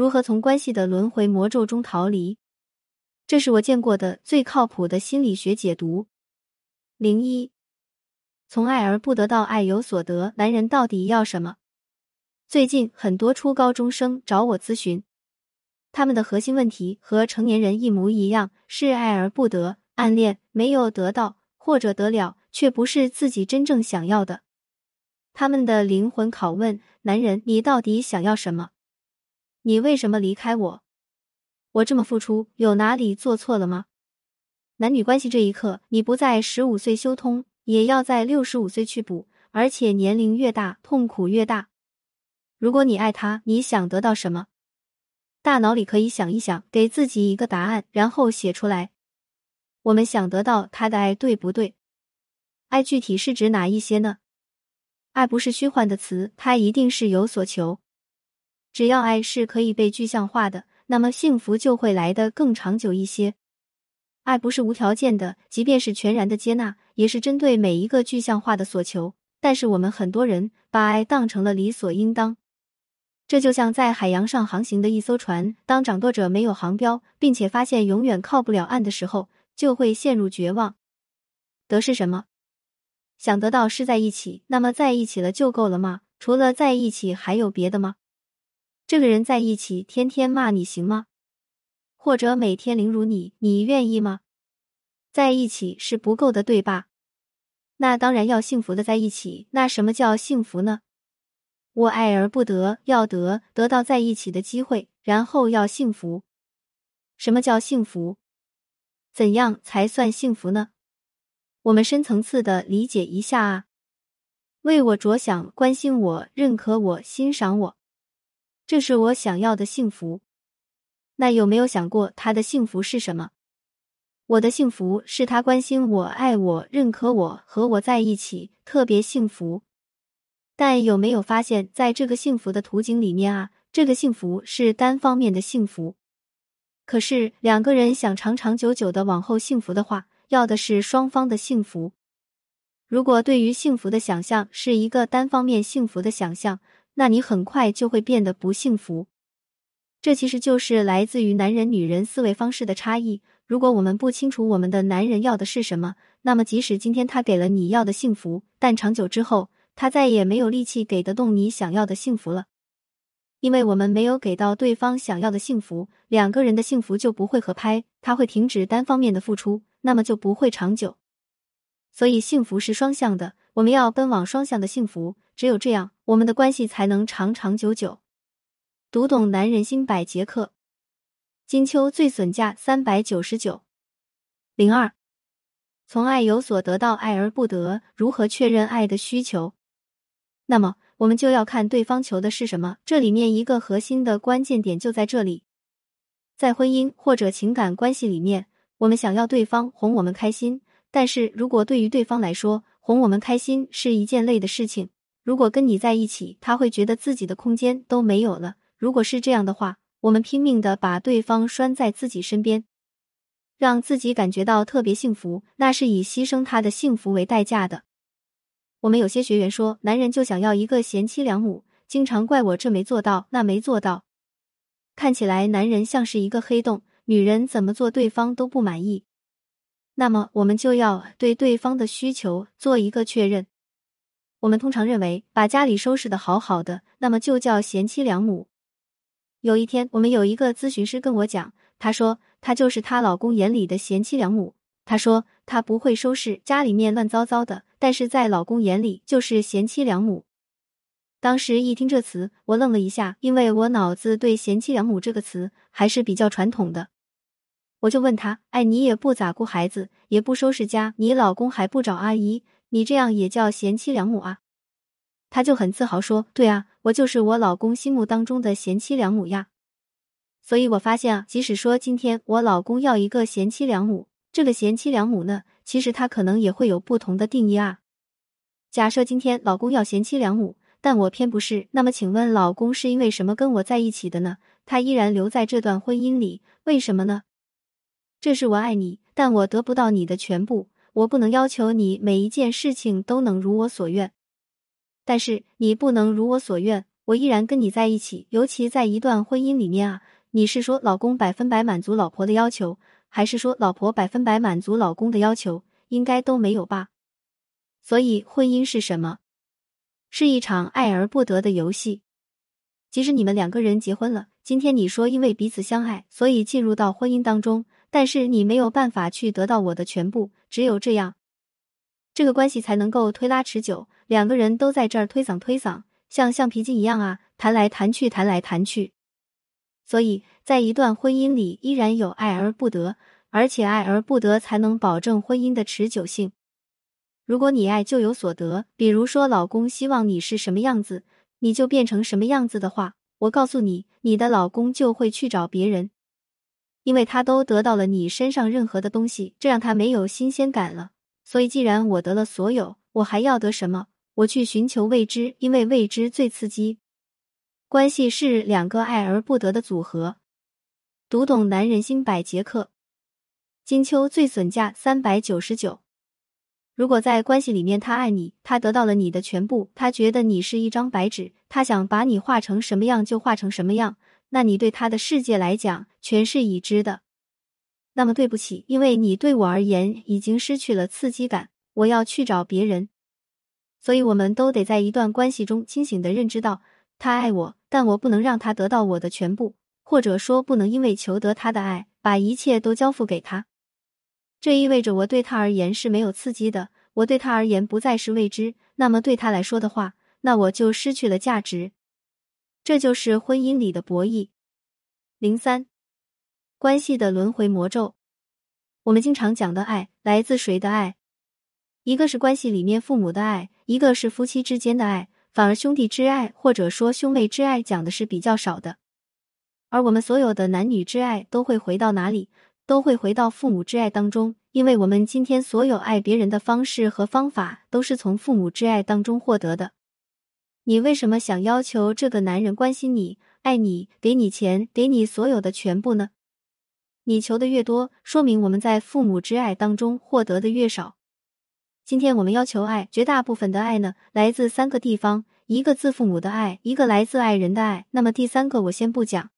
如何从关系的轮回魔咒中逃离？这是我见过的最靠谱的心理学解读。零一，从爱而不得到爱有所得，男人到底要什么？最近很多初高中生找我咨询，他们的核心问题和成年人一模一样，是爱而不得，暗恋没有得到，或者得了却不是自己真正想要的。他们的灵魂拷问：男人，你到底想要什么？你为什么离开我？我这么付出，有哪里做错了吗？男女关系这一刻，你不在十五岁修通，也要在六十五岁去补，而且年龄越大，痛苦越大。如果你爱他，你想得到什么？大脑里可以想一想，给自己一个答案，然后写出来。我们想得到他的爱，对不对？爱具体是指哪一些呢？爱不是虚幻的词，它一定是有所求。只要爱是可以被具象化的。那么幸福就会来得更长久一些。爱不是无条件的，即便是全然的接纳，也是针对每一个具象化的所求。但是我们很多人把爱当成了理所应当。这就像在海洋上航行的一艘船，当掌舵者没有航标，并且发现永远靠不了岸的时候，就会陷入绝望。得是什么？想得到是在一起，那么在一起了就够了吗？除了在一起，还有别的吗？这个人在一起，天天骂你行吗？或者每天凌辱你，你愿意吗？在一起是不够的，对吧？那当然要幸福的在一起。那什么叫幸福呢？我爱而不得，要得得到在一起的机会，然后要幸福。什么叫幸福？怎样才算幸福呢？我们深层次的理解一下啊，为我着想，关心我，认可我，欣赏我。这是我想要的幸福，那有没有想过他的幸福是什么？我的幸福是他关心我、爱我、认可我和我在一起，特别幸福。但有没有发现，在这个幸福的图景里面啊，这个幸福是单方面的幸福。可是两个人想长长久久的往后幸福的话，要的是双方的幸福。如果对于幸福的想象是一个单方面幸福的想象。那你很快就会变得不幸福，这其实就是来自于男人女人思维方式的差异。如果我们不清楚我们的男人要的是什么，那么即使今天他给了你要的幸福，但长久之后，他再也没有力气给得动你想要的幸福了。因为我们没有给到对方想要的幸福，两个人的幸福就不会合拍，他会停止单方面的付出，那么就不会长久。所以，幸福是双向的，我们要奔往双向的幸福。只有这样，我们的关系才能长长久久。读懂男人心百节课，金秋最损价三百九十九。零二，从爱有所得到爱而不得，如何确认爱的需求？那么，我们就要看对方求的是什么。这里面一个核心的关键点就在这里，在婚姻或者情感关系里面，我们想要对方哄我们开心，但是如果对于对方来说，哄我们开心是一件累的事情。如果跟你在一起，他会觉得自己的空间都没有了。如果是这样的话，我们拼命的把对方拴在自己身边，让自己感觉到特别幸福，那是以牺牲他的幸福为代价的。我们有些学员说，男人就想要一个贤妻良母，经常怪我这没做到，那没做到。看起来男人像是一个黑洞，女人怎么做对方都不满意。那么我们就要对对方的需求做一个确认。我们通常认为，把家里收拾的好好的，那么就叫贤妻良母。有一天，我们有一个咨询师跟我讲，她说她就是她老公眼里的贤妻良母。她说她不会收拾家里面乱糟糟的，但是在老公眼里就是贤妻良母。当时一听这词，我愣了一下，因为我脑子对贤妻良母这个词还是比较传统的。我就问他，哎，你也不咋顾孩子，也不收拾家，你老公还不找阿姨？你这样也叫贤妻良母啊？他就很自豪说：“对啊，我就是我老公心目当中的贤妻良母呀。”所以我发现啊，即使说今天我老公要一个贤妻良母，这个贤妻良母呢，其实他可能也会有不同的定义啊。假设今天老公要贤妻良母，但我偏不是，那么请问老公是因为什么跟我在一起的呢？他依然留在这段婚姻里，为什么呢？这是我爱你，但我得不到你的全部。我不能要求你每一件事情都能如我所愿，但是你不能如我所愿，我依然跟你在一起。尤其在一段婚姻里面啊，你是说老公百分百满足老婆的要求，还是说老婆百分百满足老公的要求？应该都没有吧。所以婚姻是什么？是一场爱而不得的游戏。即使你们两个人结婚了，今天你说因为彼此相爱，所以进入到婚姻当中，但是你没有办法去得到我的全部，只有这样，这个关系才能够推拉持久。两个人都在这儿推搡推搡，像橡皮筋一样啊，弹来弹去，弹来弹去。所以在一段婚姻里，依然有爱而不得，而且爱而不得才能保证婚姻的持久性。如果你爱就有所得，比如说老公希望你是什么样子，你就变成什么样子的话，我告诉你，你的老公就会去找别人，因为他都得到了你身上任何的东西，这让他没有新鲜感了。所以，既然我得了所有，我还要得什么？我去寻求未知，因为未知最刺激。关系是两个爱而不得的组合。读懂男人心百节课，金秋最损价三百九十九。如果在关系里面，他爱你，他得到了你的全部，他觉得你是一张白纸，他想把你画成什么样就画成什么样，那你对他的世界来讲全是已知的。那么对不起，因为你对我而言已经失去了刺激感，我要去找别人。所以，我们都得在一段关系中清醒的认知到，他爱我，但我不能让他得到我的全部，或者说不能因为求得他的爱，把一切都交付给他。这意味着我对他而言是没有刺激的，我对他而言不再是未知。那么对他来说的话，那我就失去了价值。这就是婚姻里的博弈。零三，关系的轮回魔咒。我们经常讲的爱来自谁的爱？一个是关系里面父母的爱，一个是夫妻之间的爱，反而兄弟之爱或者说兄妹之爱讲的是比较少的。而我们所有的男女之爱都会回到哪里？都会回到父母之爱当中，因为我们今天所有爱别人的方式和方法都是从父母之爱当中获得的。你为什么想要求这个男人关心你、爱你、给你钱、给你所有的全部呢？你求的越多，说明我们在父母之爱当中获得的越少。今天我们要求爱，绝大部分的爱呢，来自三个地方：一个自父母的爱，一个来自爱人的爱，那么第三个我先不讲。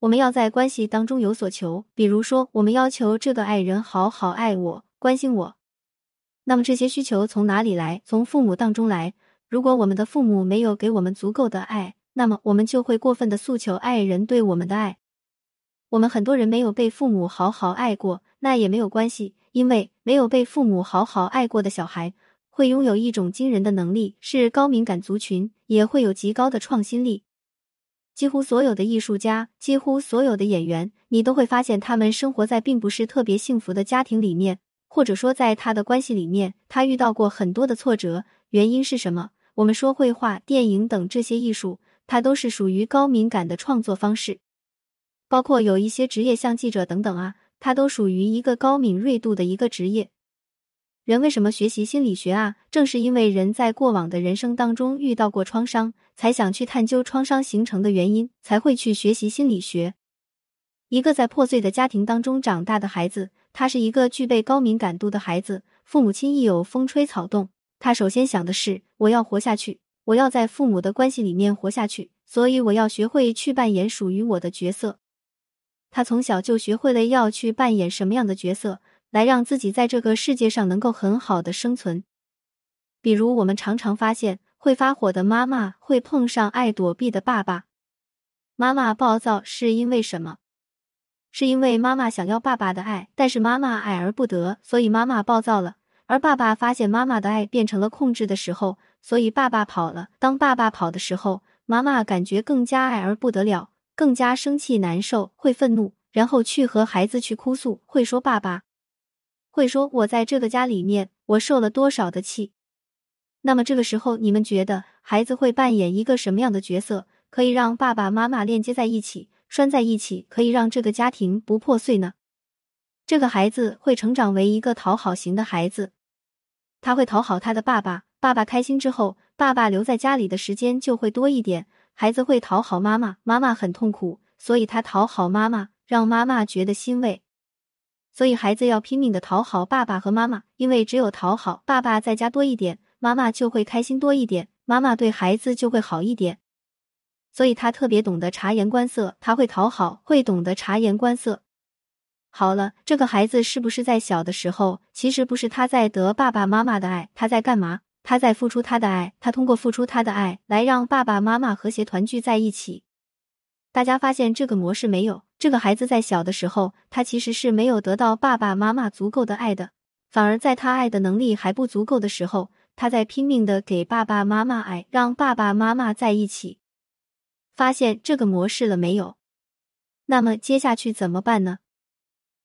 我们要在关系当中有所求，比如说，我们要求这个爱人好好爱我、关心我。那么这些需求从哪里来？从父母当中来。如果我们的父母没有给我们足够的爱，那么我们就会过分的诉求爱人对我们的爱。我们很多人没有被父母好好爱过，那也没有关系，因为没有被父母好好爱过的小孩会拥有一种惊人的能力，是高敏感族群，也会有极高的创新力。几乎所有的艺术家，几乎所有的演员，你都会发现他们生活在并不是特别幸福的家庭里面，或者说在他的关系里面，他遇到过很多的挫折。原因是什么？我们说绘画、电影等这些艺术，它都是属于高敏感的创作方式，包括有一些职业像记者等等啊，它都属于一个高敏锐度的一个职业。人为什么学习心理学啊？正是因为人在过往的人生当中遇到过创伤，才想去探究创伤形成的原因，才会去学习心理学。一个在破碎的家庭当中长大的孩子，他是一个具备高敏感度的孩子。父母亲一有风吹草动，他首先想的是：我要活下去，我要在父母的关系里面活下去，所以我要学会去扮演属于我的角色。他从小就学会了要去扮演什么样的角色。来让自己在这个世界上能够很好的生存。比如，我们常常发现，会发火的妈妈会碰上爱躲避的爸爸。妈妈暴躁是因为什么？是因为妈妈想要爸爸的爱，但是妈妈爱而不得，所以妈妈暴躁了。而爸爸发现妈妈的爱变成了控制的时候，所以爸爸跑了。当爸爸跑的时候，妈妈感觉更加爱而不得了，更加生气难受，会愤怒，然后去和孩子去哭诉，会说爸爸。会说，我在这个家里面，我受了多少的气？那么这个时候，你们觉得孩子会扮演一个什么样的角色，可以让爸爸妈妈链接在一起，拴在一起，可以让这个家庭不破碎呢？这个孩子会成长为一个讨好型的孩子，他会讨好他的爸爸，爸爸开心之后，爸爸留在家里的时间就会多一点。孩子会讨好妈妈，妈妈很痛苦，所以他讨好妈妈，让妈妈觉得欣慰。所以孩子要拼命的讨好爸爸和妈妈，因为只有讨好爸爸在家多一点，妈妈就会开心多一点，妈妈对孩子就会好一点。所以他特别懂得察言观色，他会讨好，会懂得察言观色。好了，这个孩子是不是在小的时候，其实不是他在得爸爸妈妈的爱，他在干嘛？他在付出他的爱，他通过付出他的爱来让爸爸妈妈和谐团聚在一起。大家发现这个模式没有？这个孩子在小的时候，他其实是没有得到爸爸妈妈足够的爱的，反而在他爱的能力还不足够的时候，他在拼命的给爸爸妈妈爱，让爸爸妈妈在一起。发现这个模式了没有？那么接下去怎么办呢？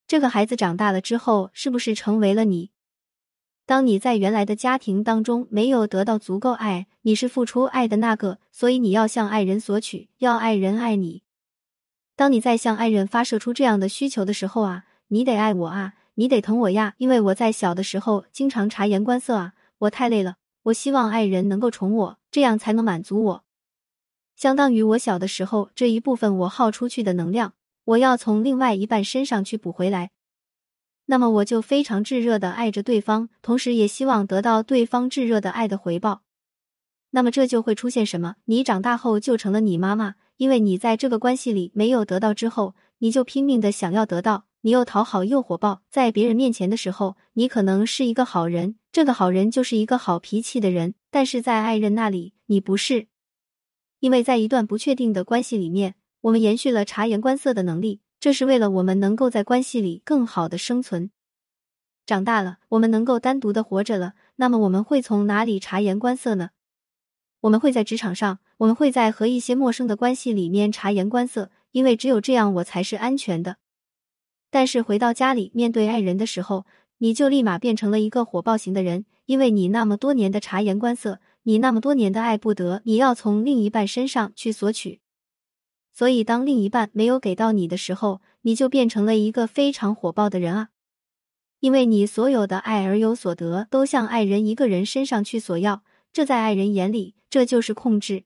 这个孩子长大了之后，是不是成为了你？当你在原来的家庭当中没有得到足够爱，你是付出爱的那个，所以你要向爱人索取，要爱人爱你。当你在向爱人发射出这样的需求的时候啊，你得爱我啊，你得疼我呀，因为我在小的时候经常察言观色啊，我太累了，我希望爱人能够宠我，这样才能满足我。相当于我小的时候这一部分我耗出去的能量。我要从另外一半身上去补回来，那么我就非常炙热的爱着对方，同时也希望得到对方炙热的爱的回报。那么这就会出现什么？你长大后就成了你妈妈，因为你在这个关系里没有得到之后，你就拼命的想要得到，你又讨好又火爆，在别人面前的时候，你可能是一个好人，这个好人就是一个好脾气的人，但是在爱人那里你不是，因为在一段不确定的关系里面。我们延续了察言观色的能力，这是为了我们能够在关系里更好的生存。长大了，我们能够单独的活着了，那么我们会从哪里察言观色呢？我们会在职场上，我们会在和一些陌生的关系里面察言观色，因为只有这样我才是安全的。但是回到家里面对爱人的时候，你就立马变成了一个火爆型的人，因为你那么多年的察言观色，你那么多年的爱不得，你要从另一半身上去索取。所以，当另一半没有给到你的时候，你就变成了一个非常火爆的人啊！因为你所有的爱而有所得，都向爱人一个人身上去索要，这在爱人眼里，这就是控制。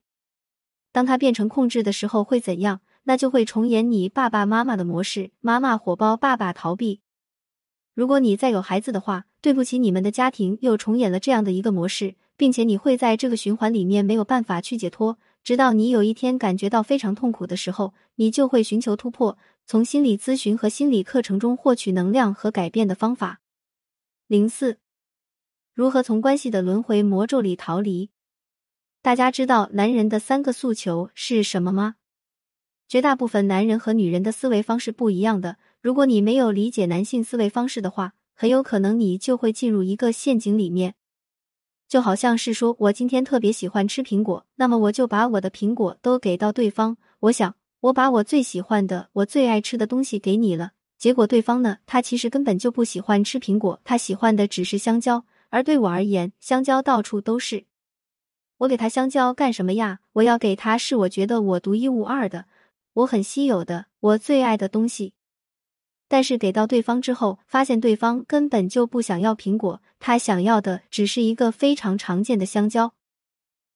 当他变成控制的时候，会怎样？那就会重演你爸爸妈妈的模式：妈妈火爆，爸爸逃避。如果你再有孩子的话，对不起，你们的家庭又重演了这样的一个模式，并且你会在这个循环里面没有办法去解脱。直到你有一天感觉到非常痛苦的时候，你就会寻求突破，从心理咨询和心理课程中获取能量和改变的方法。零四，如何从关系的轮回魔咒里逃离？大家知道男人的三个诉求是什么吗？绝大部分男人和女人的思维方式不一样的。如果你没有理解男性思维方式的话，很有可能你就会进入一个陷阱里面。就好像是说，我今天特别喜欢吃苹果，那么我就把我的苹果都给到对方。我想，我把我最喜欢的、我最爱吃的东西给你了。结果对方呢，他其实根本就不喜欢吃苹果，他喜欢的只是香蕉。而对我而言，香蕉到处都是。我给他香蕉干什么呀？我要给他是我觉得我独一无二的，我很稀有的，我最爱的东西。但是给到对方之后，发现对方根本就不想要苹果，他想要的只是一个非常常见的香蕉。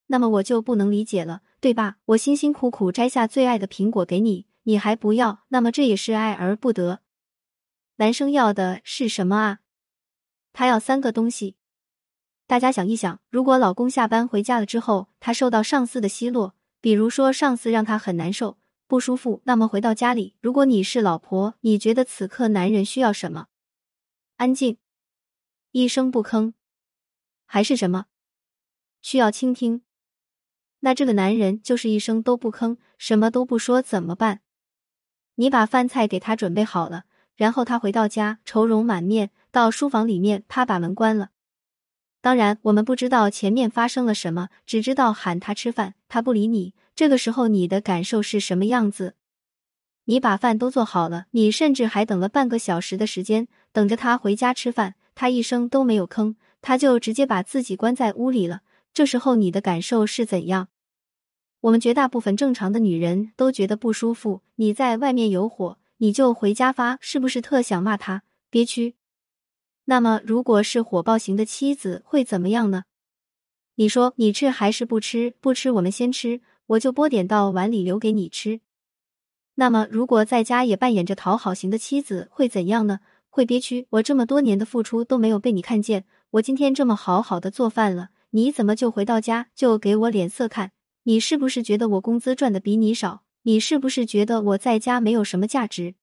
那么我就不能理解了，对吧？我辛辛苦苦摘下最爱的苹果给你，你还不要，那么这也是爱而不得。男生要的是什么啊？他要三个东西。大家想一想，如果老公下班回家了之后，他受到上司的奚落，比如说上司让他很难受。不舒服，那么回到家里，如果你是老婆，你觉得此刻男人需要什么？安静，一声不吭，还是什么？需要倾听。那这个男人就是一声都不吭，什么都不说，怎么办？你把饭菜给他准备好了，然后他回到家愁容满面，到书房里面，他把门关了。当然，我们不知道前面发生了什么，只知道喊他吃饭，他不理你。这个时候你的感受是什么样子？你把饭都做好了，你甚至还等了半个小时的时间，等着他回家吃饭，他一声都没有吭，他就直接把自己关在屋里了。这时候你的感受是怎样？我们绝大部分正常的女人都觉得不舒服。你在外面有火，你就回家发，是不是特想骂他憋屈？那么如果是火爆型的妻子会怎么样呢？你说你吃还是不吃？不吃，我们先吃。我就拨点到碗里留给你吃。那么，如果在家也扮演着讨好型的妻子，会怎样呢？会憋屈。我这么多年的付出都没有被你看见，我今天这么好好的做饭了，你怎么就回到家就给我脸色看？你是不是觉得我工资赚的比你少？你是不是觉得我在家没有什么价值？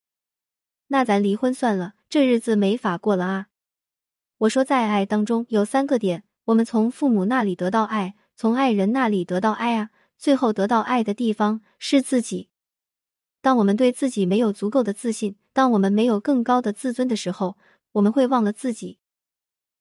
那咱离婚算了，这日子没法过了啊！我说，在爱当中有三个点，我们从父母那里得到爱，从爱人那里得到爱啊，最后得到爱的地方是自己。当我们对自己没有足够的自信，当我们没有更高的自尊的时候，我们会忘了自己。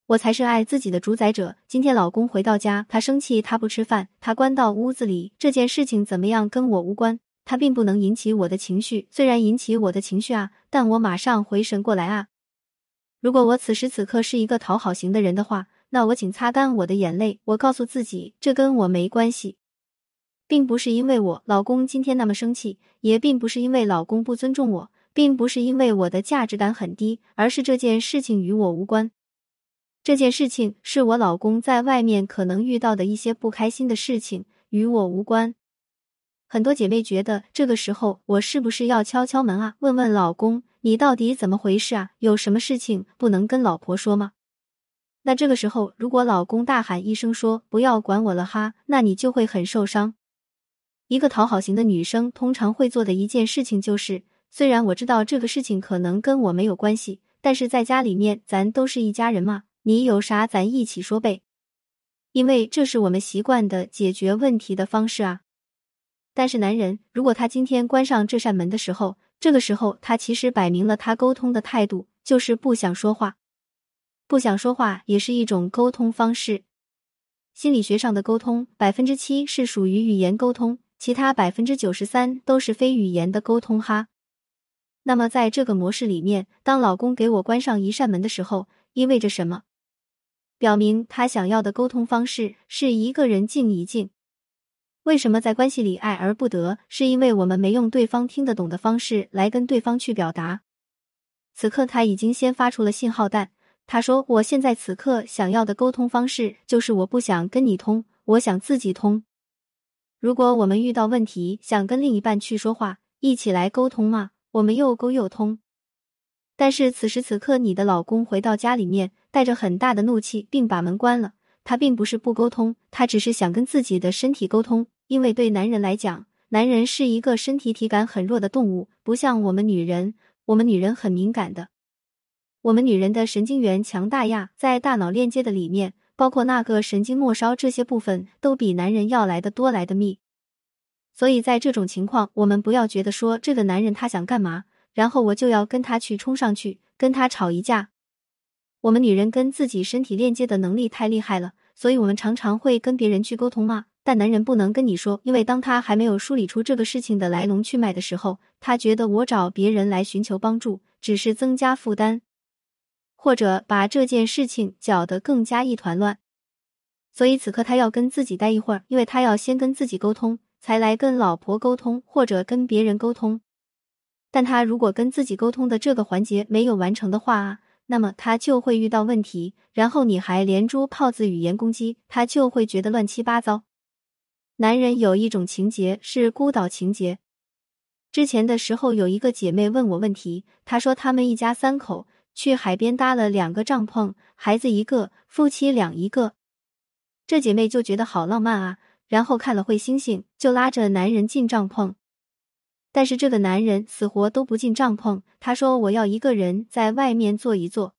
我才是爱自己的主宰者。今天老公回到家，他生气，他不吃饭，他关到屋子里，这件事情怎么样跟我无关，他并不能引起我的情绪。虽然引起我的情绪啊，但我马上回神过来啊。如果我此时此刻是一个讨好型的人的话，那我请擦干我的眼泪，我告诉自己，这跟我没关系，并不是因为我老公今天那么生气，也并不是因为老公不尊重我，并不是因为我的价值感很低，而是这件事情与我无关。这件事情是我老公在外面可能遇到的一些不开心的事情，与我无关。很多姐妹觉得这个时候我是不是要敲敲门啊？问问老公，你到底怎么回事啊？有什么事情不能跟老婆说吗？那这个时候，如果老公大喊一声说“不要管我了哈”，那你就会很受伤。一个讨好型的女生通常会做的一件事情就是，虽然我知道这个事情可能跟我没有关系，但是在家里面咱都是一家人嘛。你有啥，咱一起说呗，因为这是我们习惯的解决问题的方式啊。但是男人，如果他今天关上这扇门的时候，这个时候他其实摆明了他沟通的态度就是不想说话，不想说话也是一种沟通方式。心理学上的沟通，百分之七是属于语言沟通，其他百分之九十三都是非语言的沟通哈。那么在这个模式里面，当老公给我关上一扇门的时候，意味着什么？表明他想要的沟通方式是一个人静一静。为什么在关系里爱而不得？是因为我们没用对方听得懂的方式来跟对方去表达。此刻他已经先发出了信号弹，他说：“我现在此刻想要的沟通方式就是我不想跟你通，我想自己通。”如果我们遇到问题，想跟另一半去说话，一起来沟通嘛，我们又沟又通。但是此时此刻，你的老公回到家里面，带着很大的怒气，并把门关了。他并不是不沟通，他只是想跟自己的身体沟通。因为对男人来讲，男人是一个身体体感很弱的动物，不像我们女人，我们女人很敏感的。我们女人的神经元强大呀，在大脑链接的里面，包括那个神经末梢这些部分，都比男人要来的多来的密。所以在这种情况，我们不要觉得说这个男人他想干嘛。然后我就要跟他去冲上去，跟他吵一架。我们女人跟自己身体链接的能力太厉害了，所以我们常常会跟别人去沟通嘛。但男人不能跟你说，因为当他还没有梳理出这个事情的来龙去脉的时候，他觉得我找别人来寻求帮助只是增加负担，或者把这件事情搅得更加一团乱。所以此刻他要跟自己待一会儿，因为他要先跟自己沟通，才来跟老婆沟通或者跟别人沟通。但他如果跟自己沟通的这个环节没有完成的话啊，那么他就会遇到问题，然后你还连珠炮子语言攻击，他就会觉得乱七八糟。男人有一种情节是孤岛情节。之前的时候有一个姐妹问我问题，她说他们一家三口去海边搭了两个帐篷，孩子一个，夫妻俩一个。这姐妹就觉得好浪漫啊，然后看了会星星，就拉着男人进帐篷。但是这个男人死活都不进帐篷，他说我要一个人在外面坐一坐。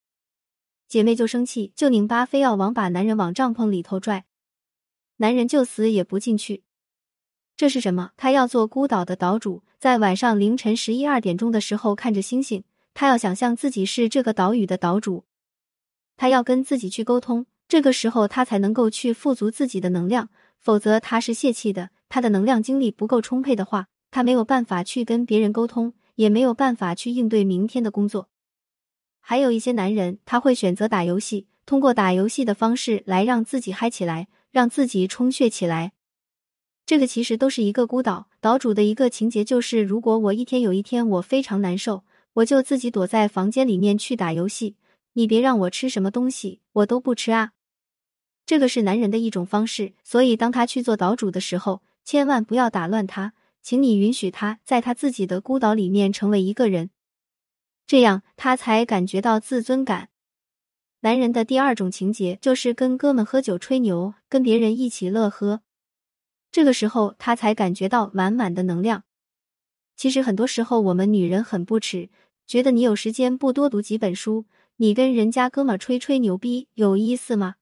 姐妹就生气，就拧巴，非要往把男人往帐篷里头拽。男人就死也不进去。这是什么？他要做孤岛的岛主，在晚上凌晨十一二点钟的时候看着星星，他要想象自己是这个岛屿的岛主，他要跟自己去沟通，这个时候他才能够去富足自己的能量，否则他是泄气的，他的能量精力不够充沛的话。他没有办法去跟别人沟通，也没有办法去应对明天的工作。还有一些男人，他会选择打游戏，通过打游戏的方式来让自己嗨起来，让自己充血起来。这个其实都是一个孤岛岛主的一个情节，就是如果我一天有一天我非常难受，我就自己躲在房间里面去打游戏。你别让我吃什么东西，我都不吃啊。这个是男人的一种方式，所以当他去做岛主的时候，千万不要打乱他。请你允许他在他自己的孤岛里面成为一个人，这样他才感觉到自尊感。男人的第二种情节就是跟哥们喝酒吹牛，跟别人一起乐呵。这个时候他才感觉到满满的能量。其实很多时候我们女人很不耻，觉得你有时间不多读几本书，你跟人家哥们吹吹牛逼有意思吗？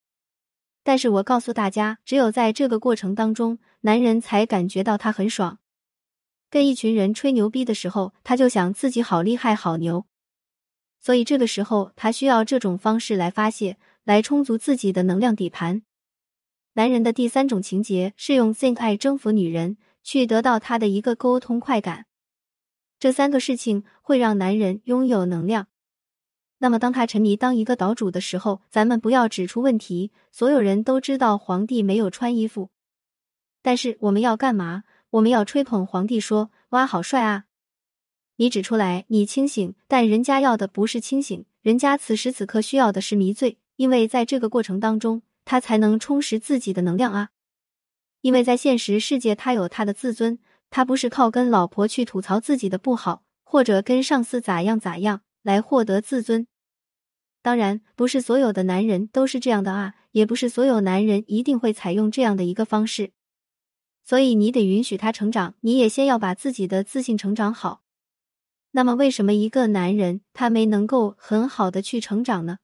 但是我告诉大家，只有在这个过程当中，男人才感觉到他很爽。跟一群人吹牛逼的时候，他就想自己好厉害、好牛，所以这个时候他需要这种方式来发泄，来充足自己的能量底盘。男人的第三种情节是用 think 爱征服女人，去得到他的一个沟通快感。这三个事情会让男人拥有能量。那么，当他沉迷当一个岛主的时候，咱们不要指出问题。所有人都知道皇帝没有穿衣服，但是我们要干嘛？我们要吹捧皇帝，说哇好帅啊！你指出来，你清醒，但人家要的不是清醒，人家此时此刻需要的是迷醉，因为在这个过程当中，他才能充实自己的能量啊。因为在现实世界，他有他的自尊，他不是靠跟老婆去吐槽自己的不好，或者跟上司咋样咋样来获得自尊。当然，不是所有的男人都是这样的啊，也不是所有男人一定会采用这样的一个方式，所以你得允许他成长，你也先要把自己的自信成长好。那么，为什么一个男人他没能够很好的去成长呢？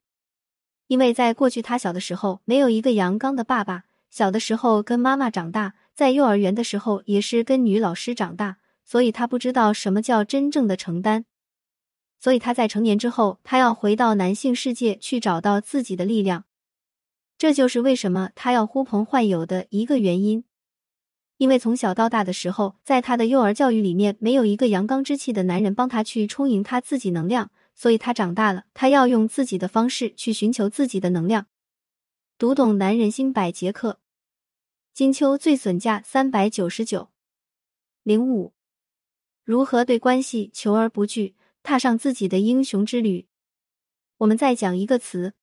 因为在过去他小的时候没有一个阳刚的爸爸，小的时候跟妈妈长大，在幼儿园的时候也是跟女老师长大，所以他不知道什么叫真正的承担。所以他在成年之后，他要回到男性世界去找到自己的力量，这就是为什么他要呼朋唤友的一个原因。因为从小到大的时候，在他的幼儿教育里面，没有一个阳刚之气的男人帮他去充盈他自己能量，所以他长大了，他要用自己的方式去寻求自己的能量。读懂男人心百节课，金秋最损价三百九十九零五，如何对关系求而不拒？踏上自己的英雄之旅。我们再讲一个词：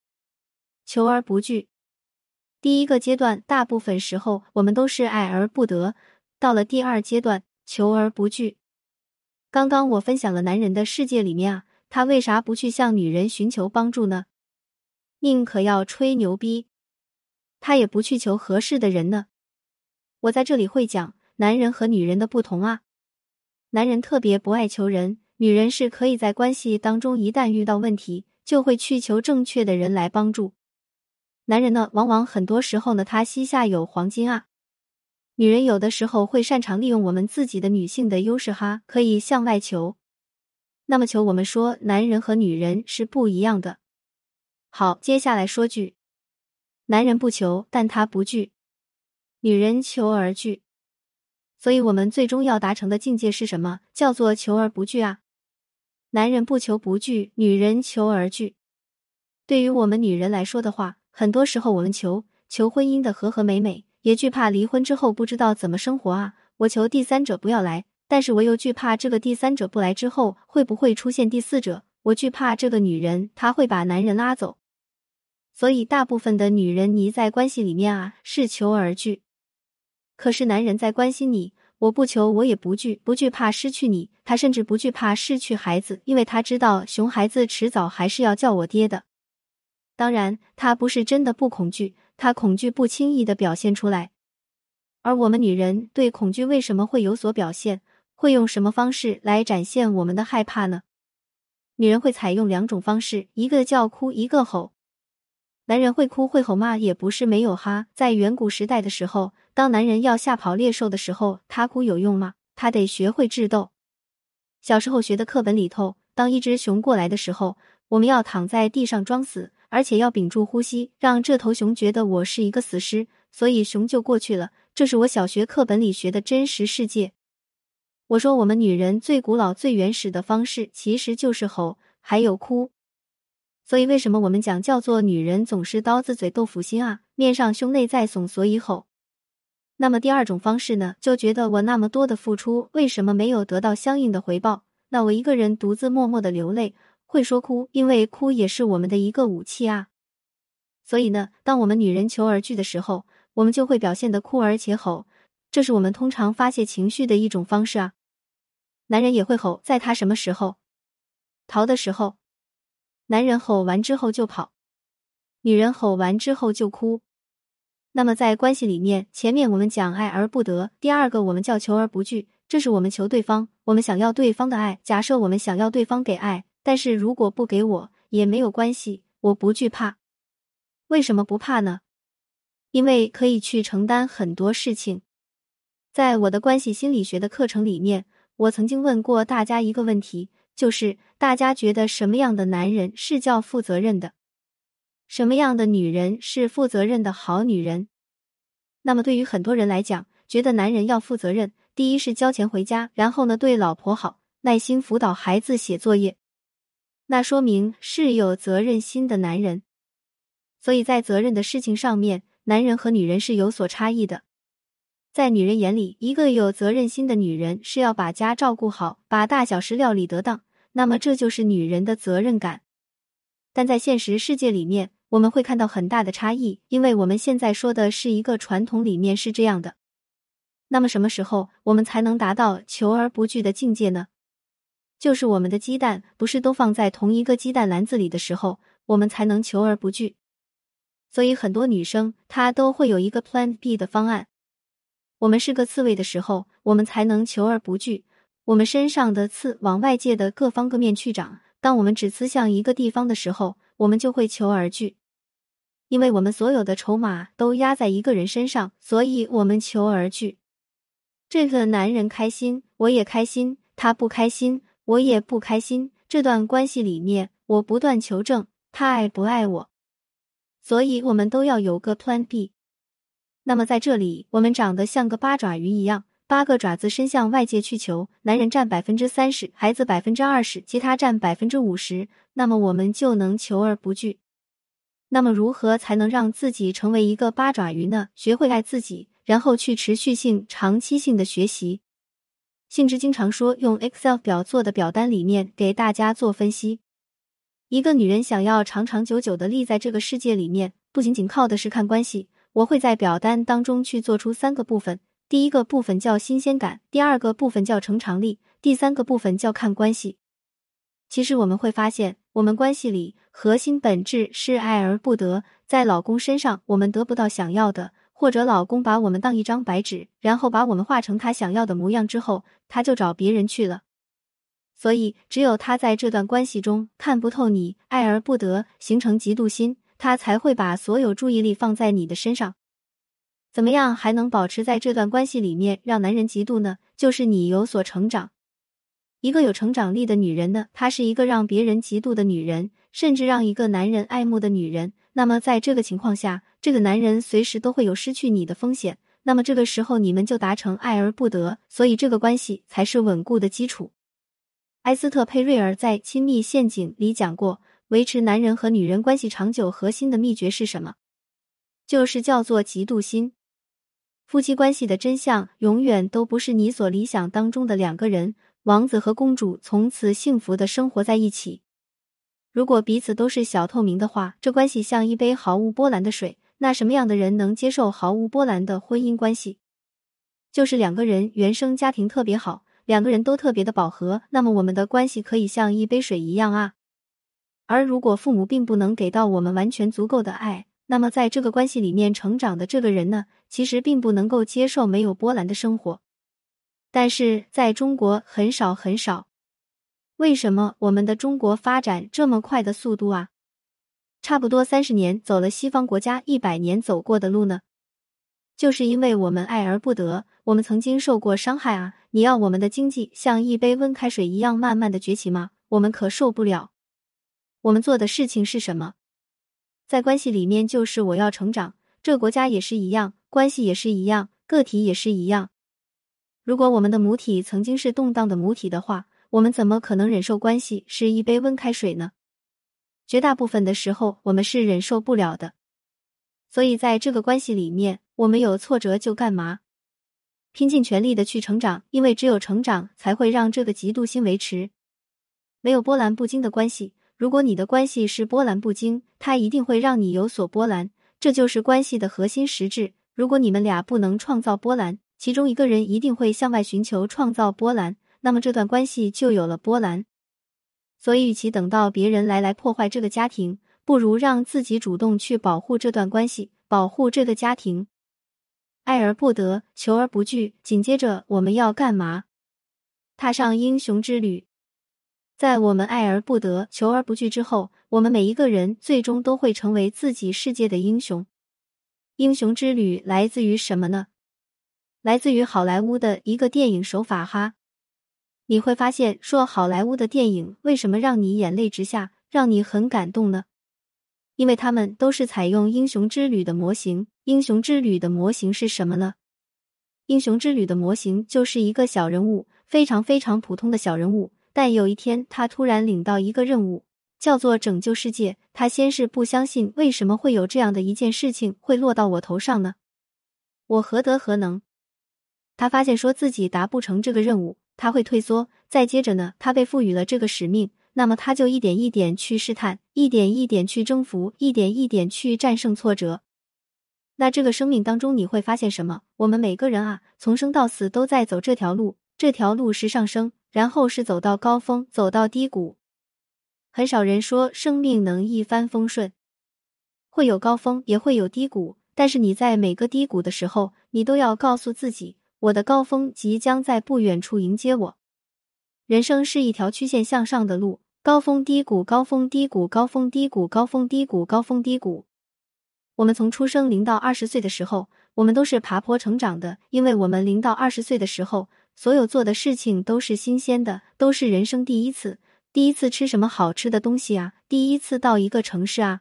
求而不拒。第一个阶段，大部分时候我们都是爱而不得；到了第二阶段，求而不拒。刚刚我分享了男人的世界里面啊，他为啥不去向女人寻求帮助呢？宁可要吹牛逼，他也不去求合适的人呢。我在这里会讲男人和女人的不同啊。男人特别不爱求人。女人是可以在关系当中，一旦遇到问题，就会去求正确的人来帮助。男人呢，往往很多时候呢，他膝下有黄金啊。女人有的时候会擅长利用我们自己的女性的优势哈，可以向外求。那么求，我们说男人和女人是不一样的。好，接下来说句，男人不求，但他不惧；女人求而惧。所以，我们最终要达成的境界是什么？叫做求而不惧啊。男人不求不惧，女人求而惧。对于我们女人来说的话，很多时候我们求求婚姻的和和美美，也惧怕离婚之后不知道怎么生活啊。我求第三者不要来，但是我又惧怕这个第三者不来之后会不会出现第四者。我惧怕这个女人她会把男人拉走。所以，大部分的女人你在关系里面啊是求而惧，可是男人在关心你。我不求，我也不惧，不惧怕失去你。他甚至不惧怕失去孩子，因为他知道熊孩子迟早还是要叫我爹的。当然，他不是真的不恐惧，他恐惧不轻易的表现出来。而我们女人对恐惧为什么会有所表现？会用什么方式来展现我们的害怕呢？女人会采用两种方式，一个叫哭，一个吼。男人会哭会吼吗？也不是没有哈。在远古时代的时候，当男人要吓跑猎兽的时候，他哭有用吗？他得学会智斗。小时候学的课本里头，当一只熊过来的时候，我们要躺在地上装死，而且要屏住呼吸，让这头熊觉得我是一个死尸，所以熊就过去了。这是我小学课本里学的真实世界。我说，我们女人最古老、最原始的方式，其实就是吼，还有哭。所以，为什么我们讲叫做女人总是刀子嘴豆腐心啊？面上凶，内在怂，所以吼。那么第二种方式呢？就觉得我那么多的付出，为什么没有得到相应的回报？那我一个人独自默默的流泪，会说哭，因为哭也是我们的一个武器啊。所以呢，当我们女人求而拒的时候，我们就会表现的哭而且吼，这是我们通常发泄情绪的一种方式啊。男人也会吼，在他什么时候逃的时候。男人吼完之后就跑，女人吼完之后就哭。那么在关系里面，前面我们讲爱而不得，第二个我们叫求而不拒，这是我们求对方，我们想要对方的爱。假设我们想要对方给爱，但是如果不给我也没有关系，我不惧怕。为什么不怕呢？因为可以去承担很多事情。在我的关系心理学的课程里面，我曾经问过大家一个问题，就是大家觉得什么样的男人是叫负责任的？什么样的女人是负责任的好女人？那么对于很多人来讲，觉得男人要负责任，第一是交钱回家，然后呢对老婆好，耐心辅导孩子写作业，那说明是有责任心的男人。所以在责任的事情上面，男人和女人是有所差异的。在女人眼里，一个有责任心的女人是要把家照顾好，把大小事料理得当，那么这就是女人的责任感。但在现实世界里面，我们会看到很大的差异，因为我们现在说的是一个传统里面是这样的。那么什么时候我们才能达到求而不惧的境界呢？就是我们的鸡蛋不是都放在同一个鸡蛋篮子里的时候，我们才能求而不惧。所以很多女生她都会有一个 Plan B 的方案。我们是个刺猬的时候，我们才能求而不惧。我们身上的刺往外界的各方各面去长。当我们只刺向一个地方的时候，我们就会求而惧，因为我们所有的筹码都压在一个人身上，所以我们求而惧。这个男人开心，我也开心；他不开心，我也不开心。这段关系里面，我不断求证他爱不爱我，所以我们都要有个 Plan B。那么在这里，我们长得像个八爪鱼一样。八个爪子伸向外界去求，男人占百分之三十，孩子百分之二十，其他占百分之五十。那么我们就能求而不惧。那么如何才能让自己成为一个八爪鱼呢？学会爱自己，然后去持续性、长期性的学习。信之经常说，用 Excel 表做的表单里面给大家做分析。一个女人想要长长久久的立在这个世界里面，不仅仅靠的是看关系。我会在表单当中去做出三个部分。第一个部分叫新鲜感，第二个部分叫成长力，第三个部分叫看关系。其实我们会发现，我们关系里核心本质是爱而不得。在老公身上，我们得不到想要的，或者老公把我们当一张白纸，然后把我们画成他想要的模样之后，他就找别人去了。所以，只有他在这段关系中看不透你，爱而不得，形成嫉妒心，他才会把所有注意力放在你的身上。怎么样还能保持在这段关系里面让男人嫉妒呢？就是你有所成长。一个有成长力的女人呢，她是一个让别人嫉妒的女人，甚至让一个男人爱慕的女人。那么在这个情况下，这个男人随时都会有失去你的风险。那么这个时候你们就达成爱而不得，所以这个关系才是稳固的基础。埃斯特佩瑞尔在《亲密陷阱》里讲过，维持男人和女人关系长久核心的秘诀是什么？就是叫做嫉妒心。夫妻关系的真相永远都不是你所理想当中的两个人，王子和公主从此幸福的生活在一起。如果彼此都是小透明的话，这关系像一杯毫无波澜的水。那什么样的人能接受毫无波澜的婚姻关系？就是两个人原生家庭特别好，两个人都特别的饱和，那么我们的关系可以像一杯水一样啊。而如果父母并不能给到我们完全足够的爱。那么，在这个关系里面成长的这个人呢，其实并不能够接受没有波澜的生活。但是在中国很少很少。为什么我们的中国发展这么快的速度啊？差不多三十年走了西方国家一百年走过的路呢？就是因为我们爱而不得，我们曾经受过伤害啊！你要我们的经济像一杯温开水一样慢慢的崛起吗？我们可受不了。我们做的事情是什么？在关系里面，就是我要成长。这国家也是一样，关系也是一样，个体也是一样。如果我们的母体曾经是动荡的母体的话，我们怎么可能忍受关系是一杯温开水呢？绝大部分的时候，我们是忍受不了的。所以，在这个关系里面，我们有挫折就干嘛？拼尽全力的去成长，因为只有成长才会让这个嫉妒心维持。没有波澜不惊的关系。如果你的关系是波澜不惊，它一定会让你有所波澜，这就是关系的核心实质。如果你们俩不能创造波澜，其中一个人一定会向外寻求创造波澜，那么这段关系就有了波澜。所以，与其等到别人来来破坏这个家庭，不如让自己主动去保护这段关系，保护这个家庭。爱而不得，求而不拒。紧接着我们要干嘛？踏上英雄之旅。在我们爱而不得、求而不拒之后，我们每一个人最终都会成为自己世界的英雄。英雄之旅来自于什么呢？来自于好莱坞的一个电影手法哈。你会发现，说好莱坞的电影为什么让你眼泪直下，让你很感动呢？因为他们都是采用英雄之旅的模型。英雄之旅的模型是什么呢？英雄之旅的模型就是一个小人物，非常非常普通的小人物。但有一天，他突然领到一个任务，叫做拯救世界。他先是不相信，为什么会有这样的一件事情会落到我头上呢？我何德何能？他发现说自己达不成这个任务，他会退缩。再接着呢，他被赋予了这个使命。那么他就一点一点去试探，一点一点去征服，一点一点去战胜挫折。那这个生命当中你会发现什么？我们每个人啊，从生到死都在走这条路，这条路是上升，然后是走到高峰，走到低谷。很少人说生命能一帆风顺，会有高峰，也会有低谷。但是你在每个低谷的时候，你都要告诉自己，我的高峰即将在不远处迎接我。人生是一条曲线向上的路，高峰低谷，高峰低谷，高峰低谷，高峰低谷，高峰低谷。我们从出生零到二十岁的时候，我们都是爬坡成长的，因为我们零到二十岁的时候，所有做的事情都是新鲜的，都是人生第一次。第一次吃什么好吃的东西啊？第一次到一个城市啊？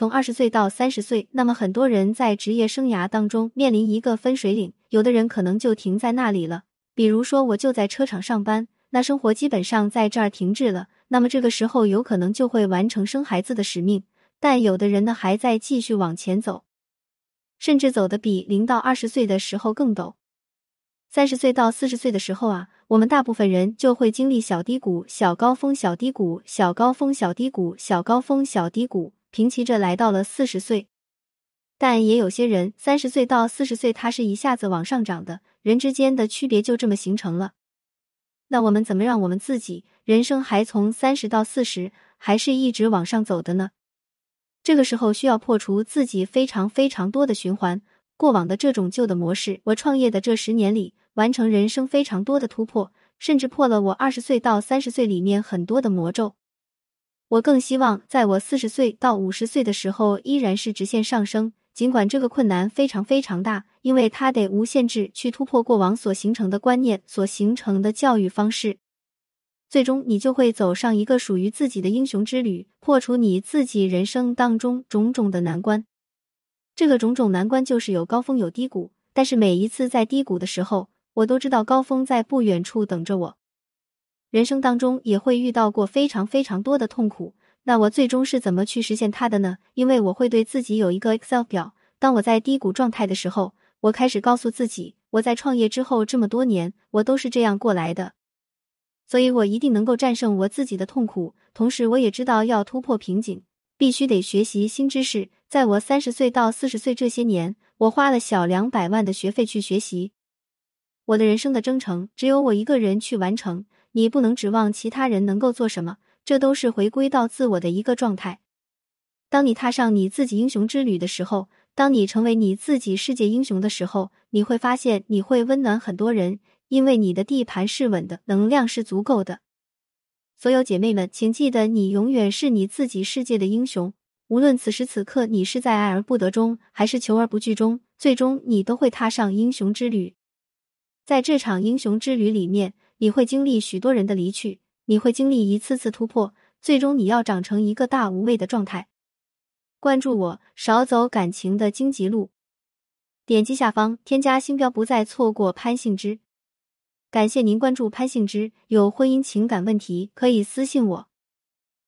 从二十岁到三十岁，那么很多人在职业生涯当中面临一个分水岭，有的人可能就停在那里了。比如说，我就在车厂上班。那生活基本上在这儿停滞了，那么这个时候有可能就会完成生孩子的使命。但有的人呢，还在继续往前走，甚至走的比零到二十岁的时候更陡。三十岁到四十岁的时候啊，我们大部分人就会经历小低谷、小高峰、小低谷、小高峰、小低谷、小高峰、小低谷，平齐着来到了四十岁。但也有些人三十岁到四十岁，他是一下子往上涨的，人之间的区别就这么形成了。那我们怎么让我们自己人生还从三十到四十，还是一直往上走的呢？这个时候需要破除自己非常非常多的循环，过往的这种旧的模式。我创业的这十年里，完成人生非常多的突破，甚至破了我二十岁到三十岁里面很多的魔咒。我更希望在我四十岁到五十岁的时候，依然是直线上升。尽管这个困难非常非常大，因为它得无限制去突破过往所形成的观念、所形成的教育方式，最终你就会走上一个属于自己的英雄之旅，破除你自己人生当中种种的难关。这个种种难关就是有高峰有低谷，但是每一次在低谷的时候，我都知道高峰在不远处等着我。人生当中也会遇到过非常非常多的痛苦。那我最终是怎么去实现它的呢？因为我会对自己有一个 Excel 表。当我在低谷状态的时候，我开始告诉自己，我在创业之后这么多年，我都是这样过来的，所以我一定能够战胜我自己的痛苦。同时，我也知道要突破瓶颈，必须得学习新知识。在我三十岁到四十岁这些年，我花了小两百万的学费去学习。我的人生的征程只有我一个人去完成，你不能指望其他人能够做什么。这都是回归到自我的一个状态。当你踏上你自己英雄之旅的时候，当你成为你自己世界英雄的时候，你会发现你会温暖很多人，因为你的地盘是稳的，能量是足够的。所有姐妹们，请记得，你永远是你自己世界的英雄。无论此时此刻你是在爱而不得中，还是求而不拒中，最终你都会踏上英雄之旅。在这场英雄之旅里面，你会经历许多人的离去。你会经历一次次突破，最终你要长成一个大无畏的状态。关注我，少走感情的荆棘路。点击下方添加星标，不再错过潘幸之。感谢您关注潘幸之。有婚姻情感问题可以私信我。